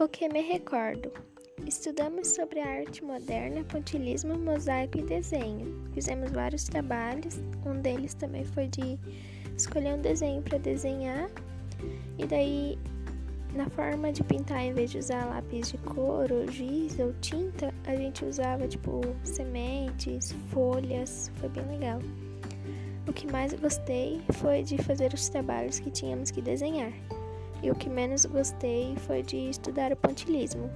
O que me recordo? Estudamos sobre a arte moderna, pontilismo, mosaico e desenho. Fizemos vários trabalhos, um deles também foi de escolher um desenho para desenhar, e daí na forma de pintar, em vez de usar lápis de cor, giz ou tinta, a gente usava tipo sementes, folhas, foi bem legal. O que mais gostei foi de fazer os trabalhos que tínhamos que desenhar. E o que menos gostei foi de estudar o pontilismo,